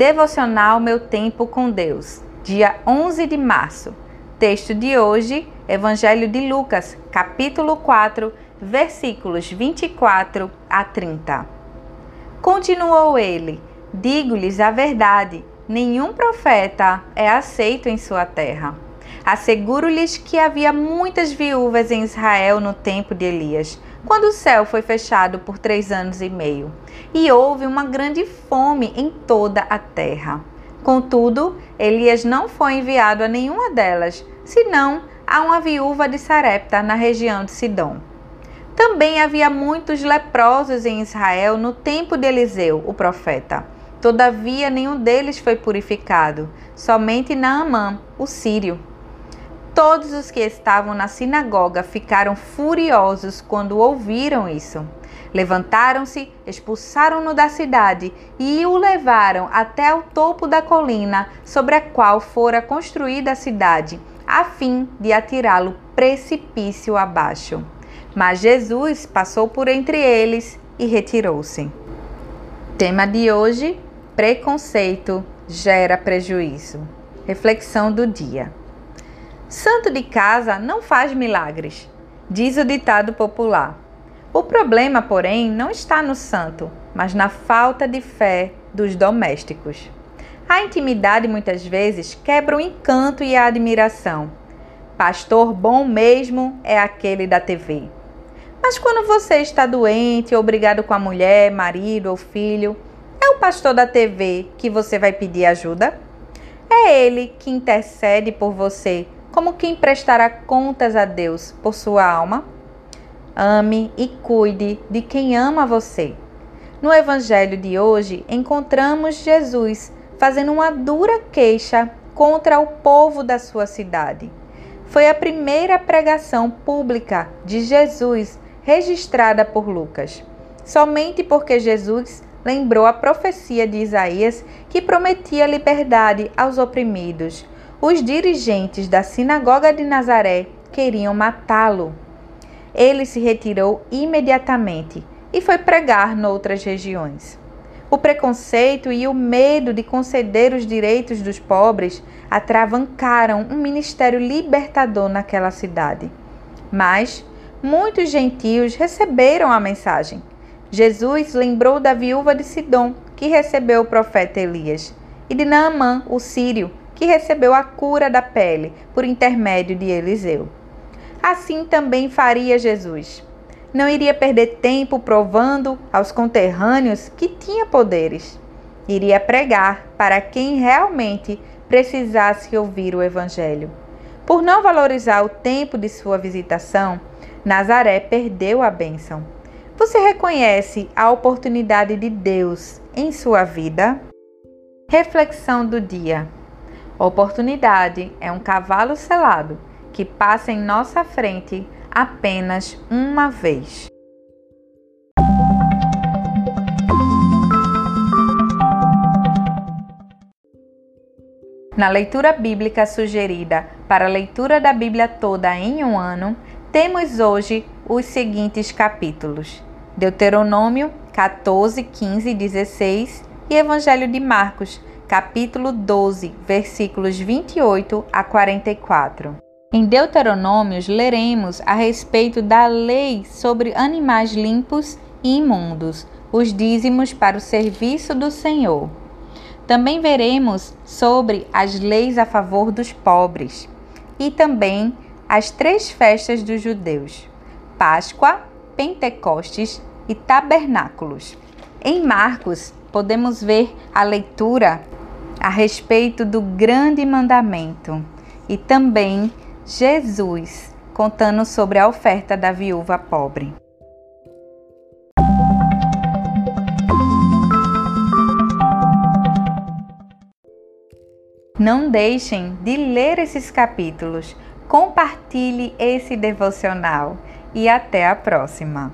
Devocional Meu Tempo com Deus, dia 11 de março. Texto de hoje, Evangelho de Lucas, capítulo 4, versículos 24 a 30. Continuou ele: Digo-lhes a verdade, nenhum profeta é aceito em sua terra. Asseguro-lhes que havia muitas viúvas em Israel no tempo de Elias, quando o céu foi fechado por três anos e meio, e houve uma grande fome em toda a terra. Contudo, Elias não foi enviado a nenhuma delas, senão a uma viúva de Sarepta, na região de Sidom. Também havia muitos leprosos em Israel no tempo de Eliseu, o profeta. Todavia, nenhum deles foi purificado, somente Naamã, o sírio. Todos os que estavam na sinagoga ficaram furiosos quando ouviram isso. Levantaram-se, expulsaram-no da cidade e o levaram até o topo da colina sobre a qual fora construída a cidade, a fim de atirá-lo precipício abaixo. Mas Jesus passou por entre eles e retirou-se. Tema de hoje: preconceito gera prejuízo. Reflexão do dia. Santo de casa não faz milagres, diz o ditado popular. O problema, porém, não está no santo, mas na falta de fé dos domésticos. A intimidade muitas vezes quebra o encanto e a admiração. Pastor bom mesmo é aquele da TV. Mas quando você está doente ou brigado com a mulher, marido ou filho, é o pastor da TV que você vai pedir ajuda? É ele que intercede por você, como quem prestará contas a Deus por sua alma? Ame e cuide de quem ama você. No Evangelho de hoje, encontramos Jesus fazendo uma dura queixa contra o povo da sua cidade. Foi a primeira pregação pública de Jesus registrada por Lucas, somente porque Jesus lembrou a profecia de Isaías que prometia liberdade aos oprimidos. Os dirigentes da sinagoga de Nazaré queriam matá-lo ele se retirou imediatamente e foi pregar noutras regiões. O preconceito e o medo de conceder os direitos dos pobres atravancaram um ministério libertador naquela cidade. Mas muitos gentios receberam a mensagem. Jesus lembrou da viúva de Sidom, que recebeu o profeta Elias, e de Naamã, o sírio, que recebeu a cura da pele por intermédio de Eliseu. Assim também faria Jesus. Não iria perder tempo provando aos conterrâneos que tinha poderes. Iria pregar para quem realmente precisasse ouvir o Evangelho. Por não valorizar o tempo de sua visitação, Nazaré perdeu a bênção. Você reconhece a oportunidade de Deus em sua vida? Reflexão do dia: Oportunidade é um cavalo selado que passa em nossa frente apenas uma vez. Na leitura bíblica sugerida para a leitura da Bíblia toda em um ano, temos hoje os seguintes capítulos: Deuteronômio 14, 15 e 16 e Evangelho de Marcos, capítulo 12, versículos 28 a 44. Em Deuteronômios, leremos a respeito da lei sobre animais limpos e imundos, os dízimos para o serviço do Senhor. Também veremos sobre as leis a favor dos pobres e também as três festas dos judeus: Páscoa, Pentecostes e Tabernáculos. Em Marcos, podemos ver a leitura a respeito do grande mandamento e também Jesus, contando sobre a oferta da viúva pobre. Não deixem de ler esses capítulos, compartilhe esse devocional e até a próxima!